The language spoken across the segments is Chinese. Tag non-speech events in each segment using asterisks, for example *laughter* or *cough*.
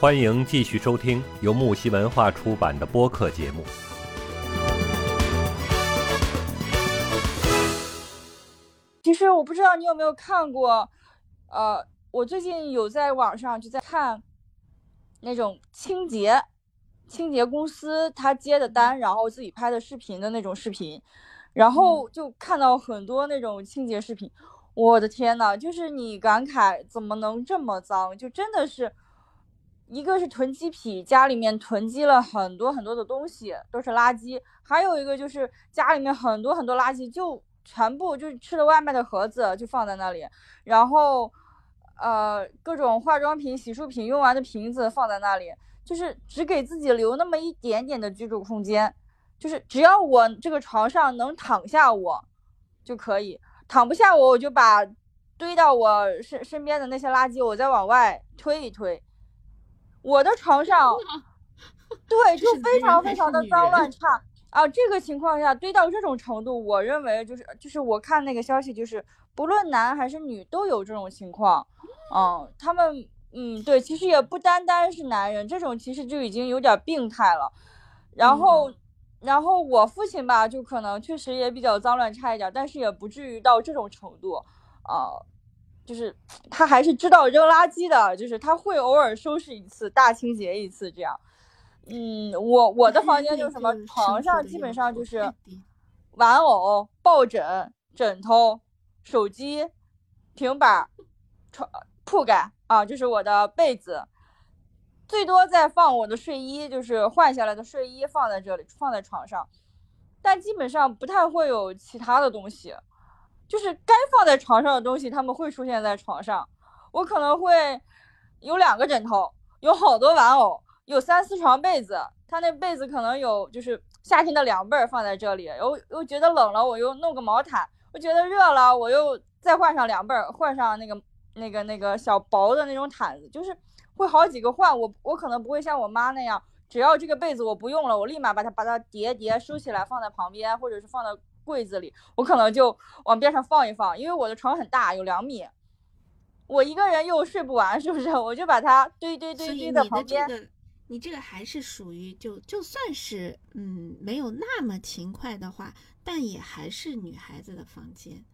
欢迎继续收听由木西文化出版的播客节目。其实我不知道你有没有看过，呃，我最近有在网上就在看那种清洁清洁公司他接的单，然后自己拍的视频的那种视频，然后就看到很多那种清洁视频，我的天呐，就是你感慨怎么能这么脏，就真的是。一个是囤积癖，家里面囤积了很多很多的东西，都是垃圾；还有一个就是家里面很多很多垃圾，就全部就吃了外卖的盒子就放在那里，然后，呃，各种化妆品、洗漱品用完的瓶子放在那里，就是只给自己留那么一点点的居住空间，就是只要我这个床上能躺下我就可以，躺不下我我就把堆到我身身边的那些垃圾我再往外推一推。我的床上，对，就非常非常的脏乱差啊！这个情况下堆到这种程度，我认为就是就是我看那个消息，就是不论男还是女都有这种情况，嗯，他们嗯对，其实也不单单是男人，这种其实就已经有点病态了。然后然后我父亲吧，就可能确实也比较脏乱差一点，但是也不至于到这种程度啊。就是他还是知道扔垃圾的，就是他会偶尔收拾一次，大清洁一次这样。嗯，我我的房间就是什么，床上基本上就是玩偶、抱枕、枕头、手机、平板、床铺盖啊，就是我的被子，最多再放我的睡衣，就是换下来的睡衣放在这里，放在床上，但基本上不太会有其他的东西。就是该放在床上的东西，他们会出现在床上。我可能会有两个枕头，有好多玩偶，有三四床被子。他那被子可能有，就是夏天的凉被儿放在这里。又又觉得冷了，我又弄个毛毯；我觉得热了，我又再换上凉被儿，换上那个那个那个小薄的那种毯子。就是会好几个换。我我可能不会像我妈那样，只要这个被子我不用了，我立马把它把它叠叠收起来放在旁边，或者是放到。柜子里，我可能就往边上放一放，因为我的床很大，有两米，我一个人又睡不完，是不是？我就把它堆堆堆堆在旁边。你这个，你这个还是属于就就算是嗯没有那么勤快的话，但也还是女孩子的房间。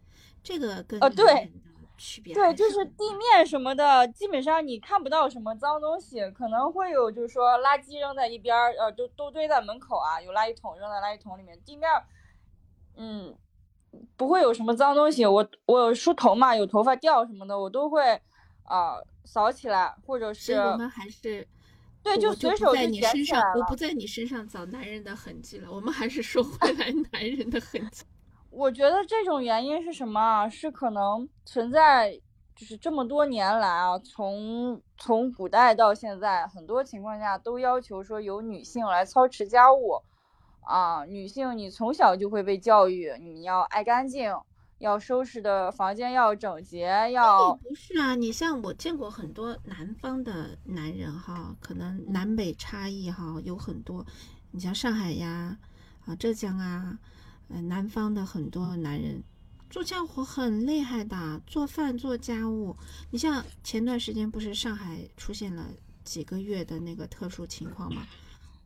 这个跟呃对区别对，就是地面什么的，基本上你看不到什么脏东西，可能会有就是说垃圾扔在一边儿，呃，都都堆在门口啊，有垃圾桶扔在垃圾桶里面，地面。嗯，不会有什么脏东西。我我梳头嘛，有头发掉什么的，我都会啊扫起来，或者是我们还是对，就随手在你身上，我不在你身上找男人的痕迹了。我们还是说回来 *laughs* 男人的痕迹。*laughs* 我觉得这种原因是什么啊？是可能存在，就是这么多年来啊，从从古代到现在，很多情况下都要求说由女性来操持家务。啊，女性，你从小就会被教育，你要爱干净，要收拾的房间要整洁，要不是啊？你像我见过很多南方的男人哈，可能南北差异哈有很多。你像上海呀，啊浙江啊，呃南方的很多男人做家务活很厉害的，做饭做家务。你像前段时间不是上海出现了几个月的那个特殊情况吗？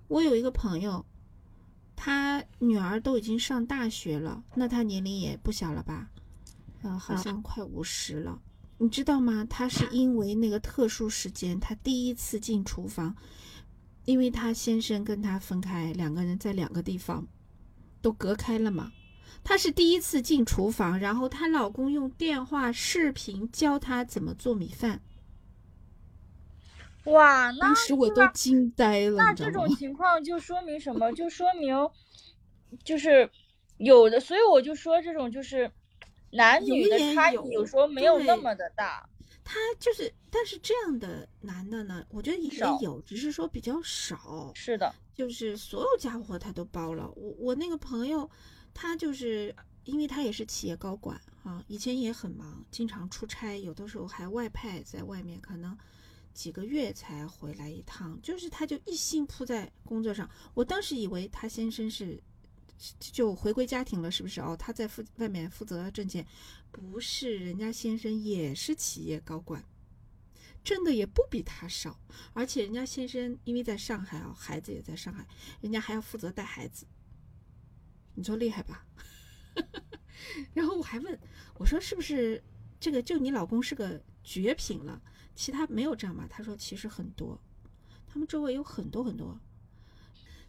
我有一个朋友。他女儿都已经上大学了，那他年龄也不小了吧？呃，好像快五十了。你知道吗？他是因为那个特殊时间，他第一次进厨房，因为他先生跟他分开，两个人在两个地方都隔开了嘛。他是第一次进厨房，然后她老公用电话视频教她怎么做米饭。哇，当时我都惊呆了。那这种情况就说明什么？就说明就是有的，所以我就说这种就是男女的差异有时候没有那么的大。他就是，但是这样的男的呢，我觉得也有，只是说比较少。是的，就是所有家务活他都包了。我我那个朋友，他就是因为他也是企业高管啊，以前也很忙，经常出差，有的时候还外派在外面，可能。几个月才回来一趟，就是他就一心扑在工作上。我当时以为他先生是就回归家庭了，是不是？哦，他在负外面负责挣钱，不是，人家先生也是企业高管，挣的也不比他少，而且人家先生因为在上海啊，孩子也在上海，人家还要负责带孩子，你说厉害吧？*laughs* 然后我还问我说是不是这个就你老公是个绝品了，其他没有这样吧？他说其实很多，他们周围有很多很多。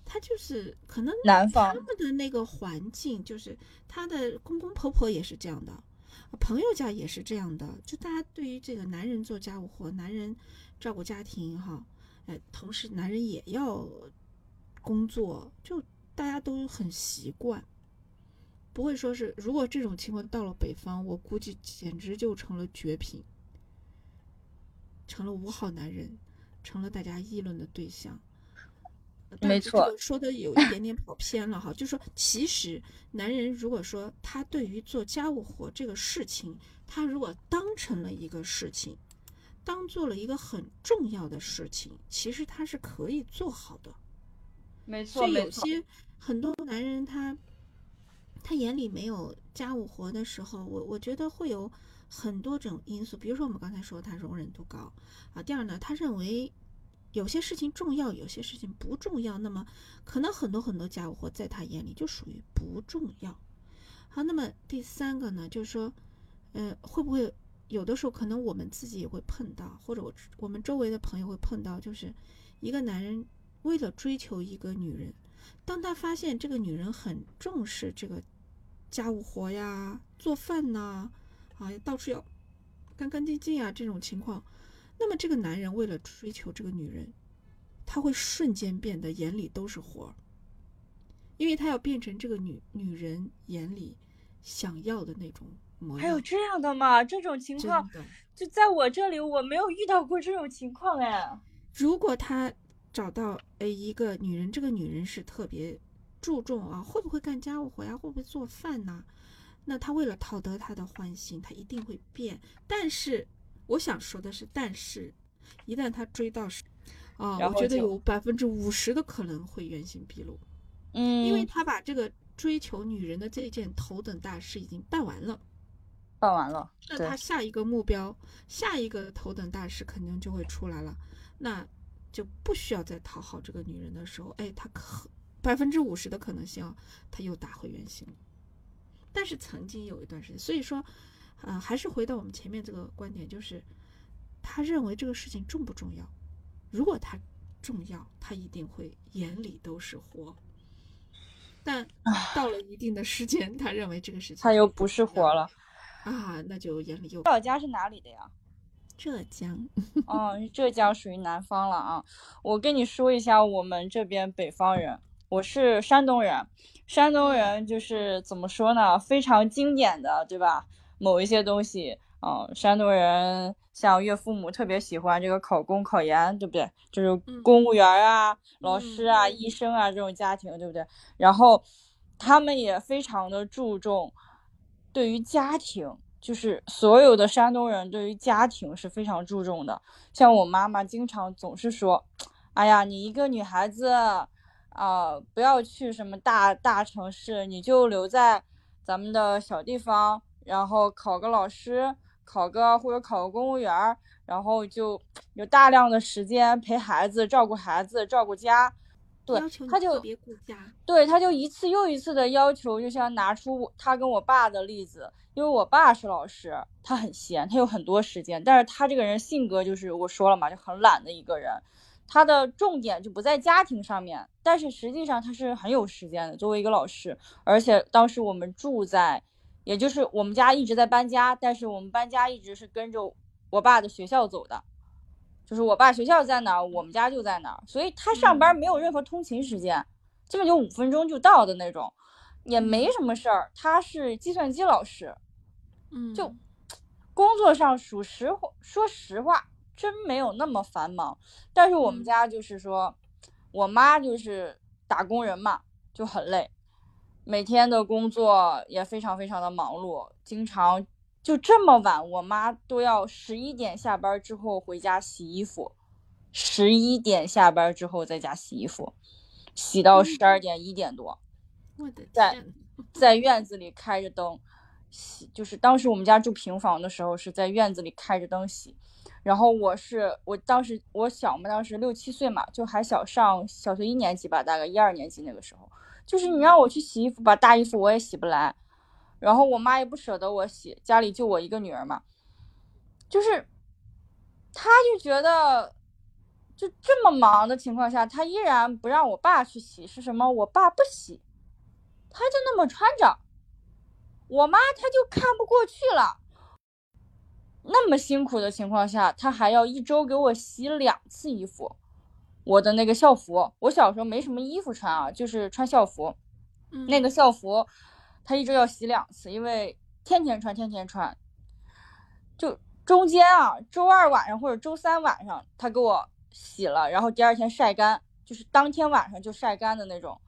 他就是可能南方他们的那个环境，就是他的公公婆婆也是这样的，朋友家也是这样的，就大家对于这个男人做家务活，男人照顾家庭哈，哎，同时男人也要工作，就大家都很习惯，不会说是如果这种情况到了北方，我估计简直就成了绝品，成了五好男人，成了大家议论的对象。但没错说的有一点点跑偏了哈，就是说，其实男人如果说他对于做家务活这个事情，他如果当成了一个事情，当做了一个很重要的事情，其实他是可以做好的。没错所以有些很多男人他他眼里没有家务活的时候，我我觉得会有很多种因素，比如说我们刚才说他容忍度高啊，第二呢，他认为有些事情重要，有些事情不重要，那么可能很多很多家务活在他眼里就属于不重要。好，那么第三个呢，就是说，呃，会不会有的时候可能我们自己也会碰到，或者我我们周围的朋友会碰到，就是一个男人为了追求一个女人，当他发现这个女人很重视这个家务活呀、做饭呐、到处要干干净净啊这种情况，那么这个男人为了追求这个女人，他会瞬间变得眼里都是活儿，因为他要变成这个女女人眼里想要的那种模样。还有这样的吗？这种情况，就在我这里，我没有遇到过这种情况哎。如果他找到哎一个女人，这个女人是特别注重啊，会不会干家务活呀，会不会做饭呐？那他为了讨得她的欢心，他一定会变。但是我想说的是，但是一旦他追到手，啊，我觉得有百分之五十的可能会原形毕露，嗯，因为他把这个追求女人的这件头等大事已经办完了。办完了，那他下一个目标，下一个头等大事肯定就会出来了，那就不需要再讨好这个女人的时候，哎，他可百分之五十的可能性啊，他又打回原形了。但是曾经有一段时间，所以说，呃，还是回到我们前面这个观点，就是他认为这个事情重不重要？如果他重要，他一定会眼里都是活。但到了一定的时间，他认为这个事情他又不是活了。啊，那就眼里又老家是哪里的呀？浙江，哦，浙江属于南方了啊。我跟你说一下，我们这边北方人，我是山东人。山东人就是怎么说呢？非常经典的，对吧？某一些东西，嗯，山东人像岳父母特别喜欢这个考公考研，对不对？就是嗯公务员啊、老师啊、嗯医生啊这种家庭，对不对？然后他们也非常的注重对于家庭，就是所有的山东人对于家庭是非常注重的。像我妈妈经常总是说：“哎呀，你一个女孩子啊、不要去什么大大城市，你就留在咱们的小地方，然后考个老师，考个或者考个公务员，然后就有大量的时间陪孩子、照顾孩子、照顾家。”对他就特别顾家，对，他就一次又一次的要求，就像拿出他跟我爸的例子，因为我爸是老师，他很闲，他有很多时间，但是他这个人性格就是我说了嘛，就很懒的一个人，他的重点就不在家庭上面，但是实际上他是很有时间的，作为一个老师，而且当时我们住在，也就是我们家一直在搬家，但是我们搬家一直是跟着我爸的学校走的。就是我爸学校在哪儿，我们家就在哪儿，所以他上班没有任何通勤时间，基本就五分钟就到的那种，也没什么事儿。他是计算机老师，嗯，就工作上属实话，说实话，真没有那么繁忙。但是我们嗯家就是说，我妈就是打工人嘛，就很累，每天的工作也非常非常的忙碌，经常就这么晚，我妈都要十一点下班之后回家洗衣服，十一点下班之后在家洗衣服，洗到嗯十二点一点多。我的在，在院子里开着灯，洗，就是当时我们家住平房的时候是在院子里开着灯洗，然后我是我当时我小嘛，当时六七岁嘛，就还小，上小学一年级吧，大概一二年级那个时候，就是你让我去洗衣服，吧大衣服我也洗不来，然后我妈也不舍得我洗，家里就我一个女儿嘛，就是她就觉得。就这么忙的情况下，她依然不让我爸去洗，是什么？我爸不洗，他就那么穿着。我妈她就看不过去了，那么辛苦的情况下，他还要一周给我洗两次衣服。我的那个校服，我小时候没什么衣服穿啊，就是穿校服。那个校服，他一周要洗两次，因为天天穿，天天穿。就中间啊，周二晚上或者周三晚上，他给我。洗了，然后第二天晒干，就是当天晚上就晒干的那种，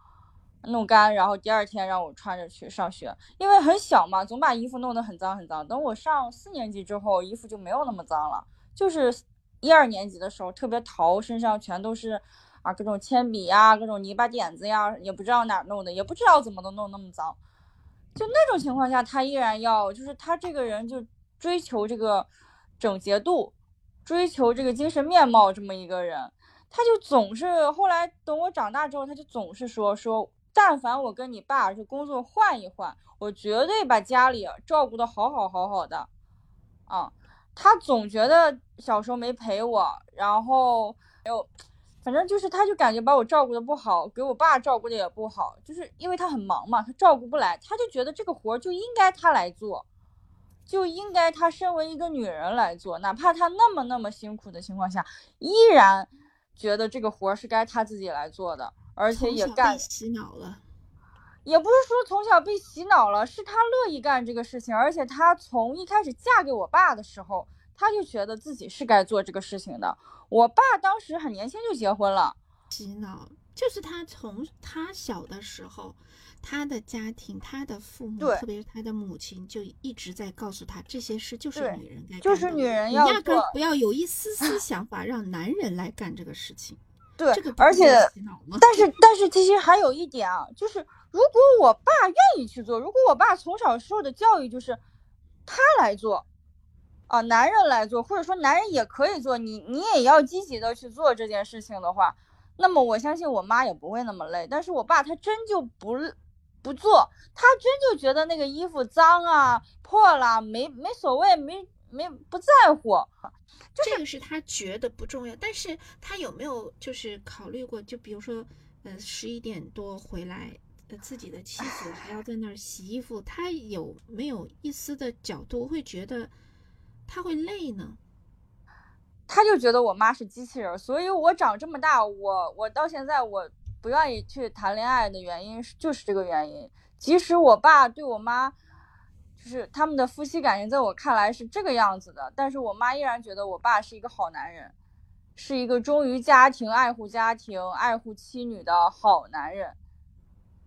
弄干，然后第二天让我穿着去上学。因为很小嘛，总把衣服弄得很脏很脏。等我上四年级之后，衣服就没有那么脏了。就是一二年级的时候特别淘，身上全都是啊各种铅笔呀，各种泥巴点子呀，也不知道哪弄的，也不知道怎么能弄那么脏。就那种情况下，他依然要，就是他这个人就追求这个整洁度。追求这个精神面貌这么一个人，他就总是后来等我长大之后，他就总是说说，但凡我跟你爸这工作换一换，我绝对把家里照顾的好好好好的。啊，他总觉得小时候没陪我，然后还有，反正就是他就感觉把我照顾的不好，给我爸照顾的也不好，就是因为他很忙嘛，他照顾不来，他就觉得这个活就应该他来做。就应该他身为一个女人来做，哪怕他那么那么辛苦的情况下，依然觉得这个活是该他自己来做的，而且也干。洗脑了，也不是说从小被洗脑了，是她乐意干这个事情，而且她从一开始嫁给我爸的时候，她就觉得自己是该做这个事情的。我爸当时很年轻就结婚了，洗脑就是他从他小的时候。他的家庭，他的父母，特别是他的母亲，就一直在告诉他这些事就是女人该干的，就是女人要压根不要有一丝丝 *laughs* 想法让男人来干这个事情。对，这个而且，但是但是其实还有一点啊，就是如果我爸愿意去做，如果我爸从小受的教育就是他来做，啊，男人来做，或者说男人也可以做，你你也要积极的去做这件事情的话，那么我相信我妈也不会那么累。但是我爸他真就不。不做，他真就觉得那个衣服脏啊、破了，没没所谓，没没不在乎。这个是他觉得不重要，但是他有没有就是考虑过？就比如说，呃，十一点多回来，呃，自己的妻子还要在那儿洗衣服，他有没有一丝的角度会觉得他会累呢？他就觉得我妈是机器人，所以我长这么大，我我到现在我。不愿意去谈恋爱的原因是就是这个原因。即使我爸对我妈，就是他们的夫妻感情，在我看来是这个样子的，但是我妈依然觉得我爸是一个好男人，是一个忠于家庭、爱护家庭、爱护妻女的好男人。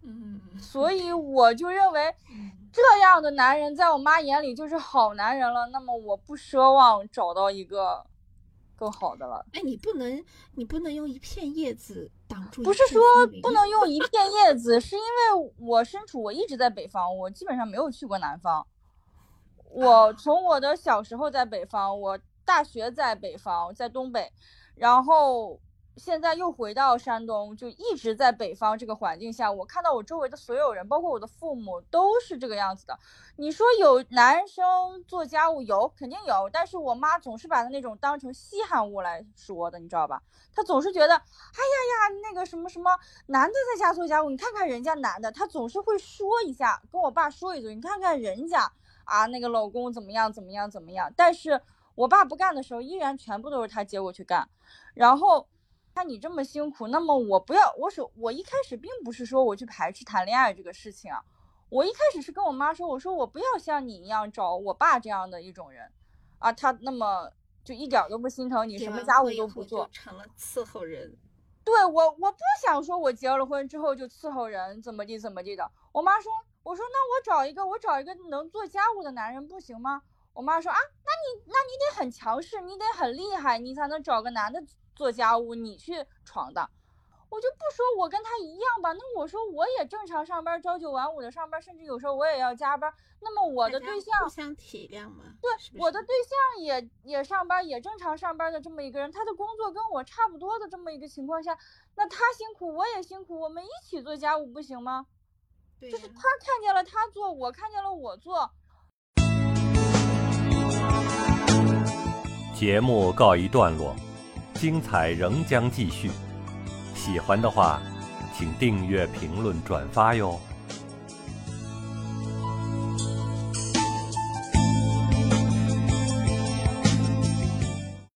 嗯，所以我就认为，这样的男人在我妈眼里就是好男人了。那么我不奢望找到一个。更好的了，哎，你不能，你不能用一片叶子。不是说不能用一片叶子，是因为我身处，我一直在北方，我基本上没有去过南方。我从我的小时候在北方，我大学在北方，在东北，然后。现在又回到山东，就一直在北方这个环境下，我看到我周围的所有人，包括我的父母，都是这个样子的。你说有男生做家务，有肯定有，但是我妈总是把他那种当成稀罕物来说的，你知道吧？她总是觉得，哎呀呀，那个什么什么男的在家做家务，你看看人家男的，她总是会说一下，跟我爸说一句，你看看人家啊，那个老公怎么样怎么样怎么样。但是我爸不干的时候，依然全部都是他接过去干，然后。看你这么辛苦，那么我不要。我首我一开始并不是说我去排斥谈恋爱这个事情啊，我一开始是跟我妈说，我说我不要像你一样找我爸这样的一种人，啊，他那么就一点都不心疼你，什么家务都不做，成了伺候人。对我，我不想说我结了婚之后就伺候人，怎么地怎么地的。我妈说，我说那我找一个，我找一个能做家务的男人不行吗？我妈说啊，那你那你得很强势，你得很厉害，你才能找个男的。做家务你去闯荡，我就不说我跟他一样吧，那我说我也正常上班，朝九晚五的上班，甚至有时候我也要加班。那么我的对象互相体谅嘛，对是是我的对象也也上班，也正常上班的这么一个人，他的工作跟我差不多的这么一个情况下，那他辛苦我也辛苦，我们一起做家务不行吗？对呀就是他看见了他做，我看见了我做，节目告一段落，精彩仍将继续。喜欢的话，请订阅、评论、转发哟。